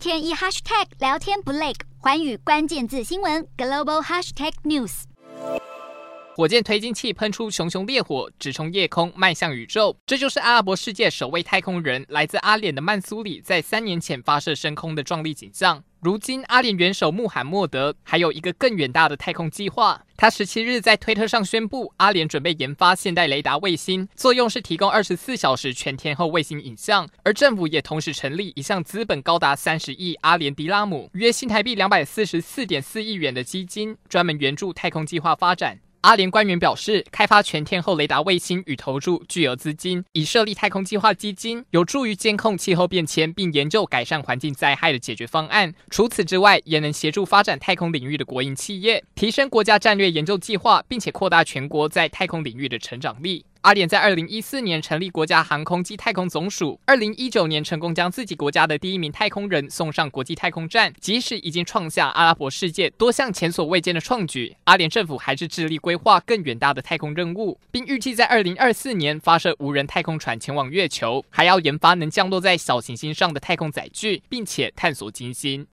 天一 hashtag 聊天不累，环宇关键字新闻 global hashtag news。火箭推进器喷出熊熊烈火，直冲夜空，迈向宇宙。这就是阿拉伯世界首位太空人，来自阿联的曼苏里，在三年前发射升空的壮丽景象。如今，阿联元首穆罕默德还有一个更远大的太空计划。他十七日在推特上宣布，阿联准备研发现代雷达卫星，作用是提供二十四小时全天候卫星影像。而政府也同时成立一项资本高达三十亿阿联迪拉姆（约新台币两百四十四点四亿元）的基金，专门援助太空计划发展。阿联官员表示，开发全天候雷达卫星与投入巨额资金，以设立太空计划基金，有助于监控气候变迁，并研究改善环境灾害的解决方案。除此之外，也能协助发展太空领域的国营企业，提升国家战略研究计划，并且扩大全国在太空领域的成长力。阿联在二零一四年成立国家航空暨太空总署，二零一九年成功将自己国家的第一名太空人送上国际太空站。即使已经创下阿拉伯世界多项前所未见的创举，阿联政府还是致力规划更远大的太空任务，并预计在二零二四年发射无人太空船前往月球，还要研发能降落在小行星上的太空载具，并且探索金星。